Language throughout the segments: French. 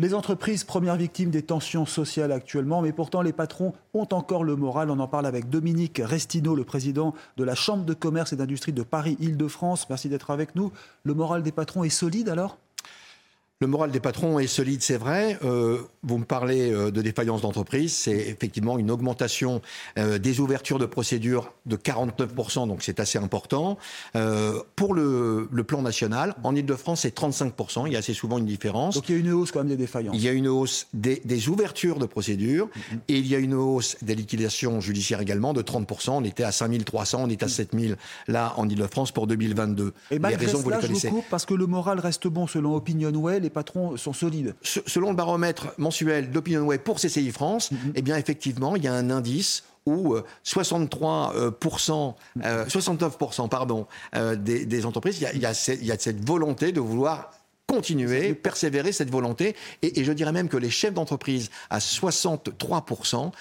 Les entreprises, premières victimes des tensions sociales actuellement, mais pourtant les patrons ont encore le moral. On en parle avec Dominique Restineau, le président de la Chambre de commerce et d'industrie de Paris-Île-de-France. Merci d'être avec nous. Le moral des patrons est solide alors? Le moral des patrons est solide, c'est vrai. Euh, vous me parlez euh, de défaillance d'entreprise. C'est effectivement une augmentation euh, des ouvertures de procédures de 49%, donc c'est assez important. pour le, plan national, en Ile-de-France, c'est 35%. Il y a assez souvent une différence. Donc il y a une hausse quand même des défaillances. Il y a une hausse des, ouvertures de procédures mm-hmm. et il y a une hausse des liquidations judiciaires également de 30%. On était à 5300, on est à 7000 là en Ile-de-France pour 2022. Et malgré raisons, cela, vous les je vous coupe parce que le moral reste bon selon OpinionWay les patrons sont solides. Selon le baromètre mensuel d'OpinionWay pour CCI France, mhm. eh bien effectivement, il y a un indice où 63% euh, 69% euh, pardon, euh, des, entreprises, il y, a, cette volonté de vouloir continuer, persévérer cette volonté. Et, et, je dirais même que les chefs d'entreprise, à 63%,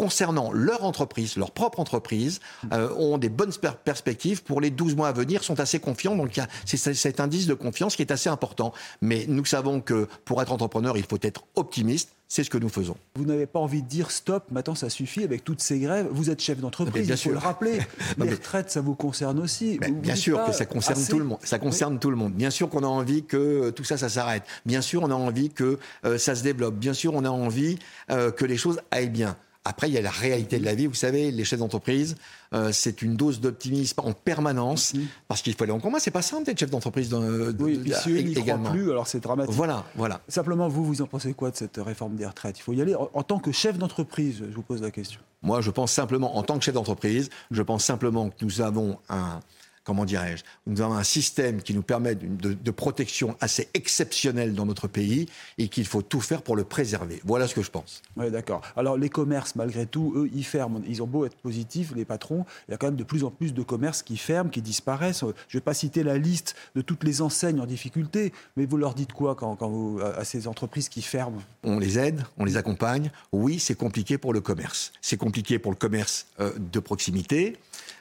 concernant leur entreprise, leur propre entreprise, euh, ont des bonnes perspectives pour les 12 mois à venir, sont assez confiants. Donc c'est cet indice de confiance qui est assez important. Mais nous savons que pour être entrepreneur, il faut être optimiste. C'est ce que nous faisons. Vous n'avez pas envie de dire stop, maintenant ça suffit avec toutes ces grèves. Vous êtes chef d'entreprise, il faut le rappeler. les retraites, ça vous concerne aussi. bien sûr que ça concerne tout le monde. Ça concerne tout le monde. Bien sûr qu'on a envie que tout ça, ça s'arrête. Bien sûr, on a envie que euh, ça se développe. Bien sûr, on a envie euh, que les choses aillent bien. Après, il y a la réalité de la vie. Vous savez, les chefs d'entreprise, euh, c'est une dose d'optimisme en permanence mhm. parce qu'il faut aller en commun. C'est pas simple d'être chef d'entreprise. oui, et puis si eux n'y croient plus, alors c'est dramatique. Voilà, voilà. Simplement, vous, vous en pensez quoi de cette réforme des retraites? Il faut y aller en tant que chef d'entreprise. Je vous pose la question. Moi, je pense simplement, en tant que chef d'entreprise, je pense simplement que nous avons un comment dirais-je, nous avons un système qui nous permet de, protection assez exceptionnelle dans notre pays et qu'il faut tout faire pour le préserver. Voilà ce que je pense. Oui, d'accord. Alors les commerces, malgré tout, eux, ils ferment. Ils ont beau être positifs, les patrons, il y a quand même de plus en plus de commerces qui ferment, qui disparaissent. Je ne vais pas citer la liste de toutes les enseignes en difficulté, mais vous leur dites quoi quand, vous, à ces entreprises qui ferment? On les aide, on les accompagne. Oui, c'est compliqué pour le commerce. C'est compliqué pour le commerce euh, de proximité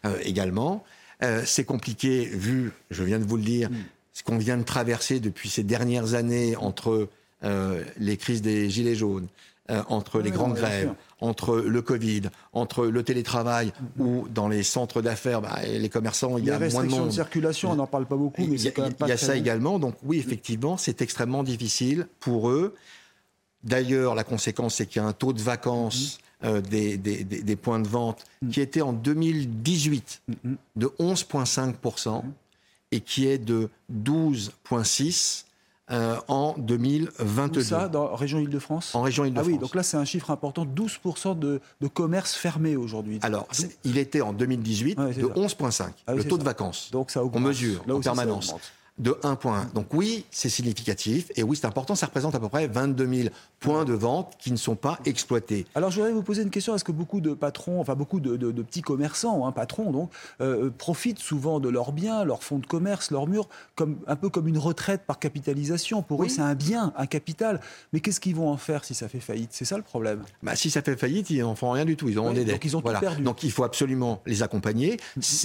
euh, également. Euh, c'est compliqué vu, je viens de vous le dire, mm. ce qu'on vient de traverser depuis ces dernières années entre euh, les crises des gilets jaunes, euh, entre les grandes grèves, entre le Covid, entre le télétravail mm. ou dans les centres d'affaires, bah, les commerçants, il y a moins de monde. de circulation, on n'en parle pas beaucoup, mais c'est quand même pas Il y a ça également, donc oui, effectivement, c'est extrêmement difficile pour eux. D'ailleurs, la conséquence, c'est qu'il y a un taux de vacances. Mm. Euh, des, des, points de vente, mm. qui était en 2018 mm, mm. de 11,5% et qui est de 12,6% euh, en 2022. Où ça, dans région Île-de-France? En région Île-de-France. Ah oui, donc là c'est un chiffre important, 12% de, de commerce fermé aujourd'hui. Alors, il était en 2018 de 11,5, ah le taux de vacances. Donc ça augmente. On mesure en permanence de 1 point. Donc oui, c'est significatif et oui, c'est important. Ça représente à peu près 22 000 points de vente qui ne sont pas exploités. Alors je voudrais vous poser une question. Est-ce que beaucoup de patrons, enfin beaucoup de, petits commerçants, hein, patrons donc, euh, profitent souvent de leurs biens, leurs fonds de commerce, leurs murs, comme, un peu comme une retraite par capitalisation? Pour eux, c'est un bien, un capital. Mais qu'est-ce qu'ils vont en faire si ça fait faillite? C'est ça le problème. Bah, si ça fait faillite, ils n'en font rien du tout. Ils ont des dettes. Donc ils ont tout perdu. Donc il faut absolument les accompagner.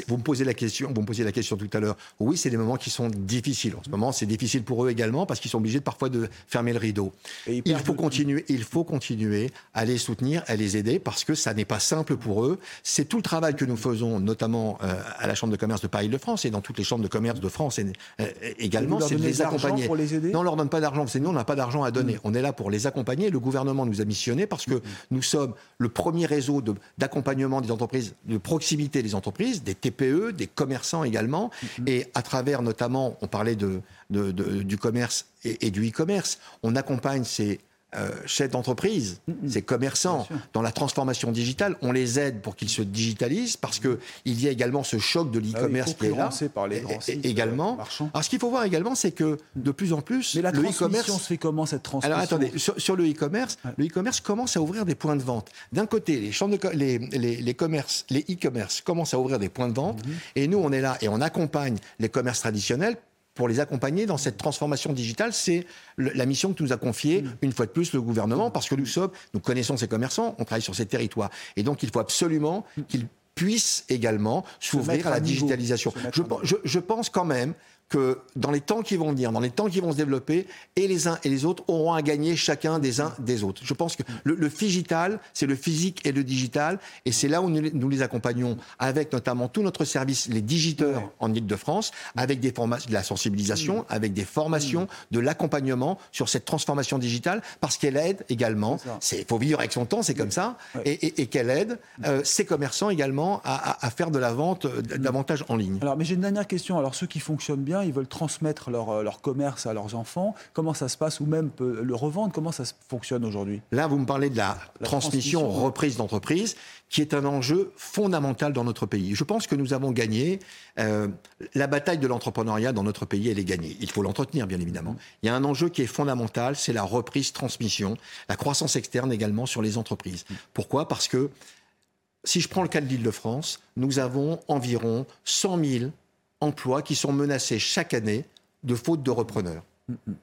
Vous me posez la question, vous me posiez la question tout à l'heure. Oui, c'est des moments qui sont difficiles difficile. En ce moment, c'est difficile pour eux également parce qu'ils sont obligés de, parfois de fermer le rideau. Il faut, continuer, il faut continuer à les soutenir, à les aider parce que ça n'est pas simple pour eux. C'est tout le travail que nous faisons, notamment euh, à la Chambre de commerce de Paris-de-France et dans toutes les chambres de commerce de France et, euh, également, c'est de les accompagner. Pour les aider? Non, on leur donne pas d'argent. C'est nous, on n'a pas d'argent à donner. Mm. On est là pour les accompagner. Le gouvernement nous a missionnés parce que mm. nous sommes le premier réseau d'accompagnement des entreprises, de proximité des entreprises, des TPE, des commerçants également, mm. et à travers notamment, on parlait de, du commerce et, du e-commerce. On accompagne ces euh, chefs d'entreprise, ces commerçants dans la transformation digitale. On les aide pour qu'ils se digitalisent parce qu'il y a également ce choc de ah l'e-commerce qui est là. Par les grands sites, également. Euh, Alors ce qu'il faut voir également, c'est que de plus en plus, Mais la le e-commerce se fait comment cette transformation Alors attendez, sur, le e-commerce, le e-commerce commence à ouvrir des points de vente. D'un côté, les, les, les, les, commerces, les e-commerce commencent à ouvrir des points de vente, mhm. et nous on est là et on accompagne les commerces traditionnels pour les accompagner dans cette transformation digitale. C'est la mission que nous a confiée, mm. une fois de plus, le gouvernement, parce que nous sommes, nous connaissons ces commerçants, on travaille sur ces territoires. Et donc, il faut absolument qu'ils puissent également s'ouvrir à la digitalisation. Je, je, pense quand même que dans les temps qui vont venir, dans les temps qui vont se développer, et les uns et les autres auront à gagner chacun des uns des autres. Je pense que le, le digital, c'est le physique et le digital, et c'est là où nous, nous, les accompagnons avec notamment tout notre service, les digiteurs en Ile-de-France, avec des de la sensibilisation, avec des formations, de l'accompagnement sur cette transformation digitale, parce qu'elle aide également, il faut vivre avec son temps, c'est comme ça, et, et, et qu'elle aide euh, ces commerçants également à, à, à, faire de la vente euh, davantage en ligne. Alors, mais j'ai une dernière question. Alors, ceux qui fonctionnent bien, ils veulent transmettre leur, euh, leur commerce à leurs enfants. Comment ça se passe Ou même le revendre? Comment ça fonctionne aujourd'hui? Là, vous me parlez de la, la transmission, transmission, reprise d'entreprise, qui est un enjeu fondamental dans notre pays. Je pense que nous avons gagné. Euh, la bataille de l'entrepreneuriat dans notre pays, elle est gagnée. Il faut l'entretenir, bien évidemment. Il y a un enjeu qui est fondamental, c'est la reprise-transmission, la croissance externe également sur les entreprises. Pourquoi? Parce que si je prends le cas de l'Île-de-France, nous avons environ 100 000 emplois qui sont menacés chaque année de faute de repreneurs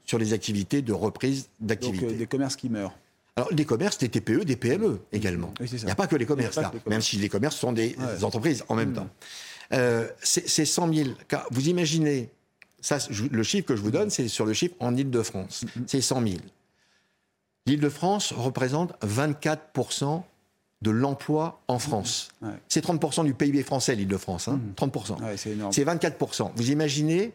sur les activités de reprise d'activité. Donc euh, des commerces qui meurent. Alors, des commerces, des TPE, des PME également. Oui, il n'y a pas que les commerces, là, les même si les commerces sont des ouais. entreprises en même mmh. temps. Euh, c'est 100 000 cas. Vous imaginez, ça, je, le chiffre que je vous donne, c'est sur le chiffre en Ile-de-France. Mmh. C'est 100 000. L'Île-de-France représente 24 de l'emploi en France. Ouais. C'est 30% du PIB français, l'Île-de-France. Hein, 30 ouais, C'est 24% Vous imaginez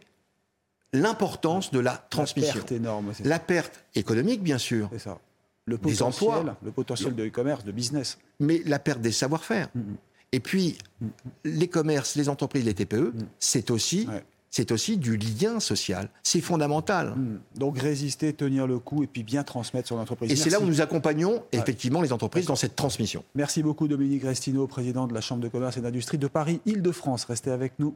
l'importance de la transmission. La perte énorme. La perte économique, bien sûr. C'est ça le potentiel, des emplois, le potentiel de e-commerce, de business. Mais la perte des savoir-faire. Mm -hmm. Et puis, mm -hmm. les commerces, les entreprises, les TPE, mm -hmm. c'est aussi. C'est aussi du lien social. C'est fondamental. Donc résister, tenir le coup et puis bien transmettre sur l'entreprise. Et c'est là où nous accompagnons ouais. effectivement les entreprises dans cette transmission. Merci beaucoup Dominique Restino, président de la Chambre de commerce et d'industrie de Paris, Île-de-France. Restez avec nous.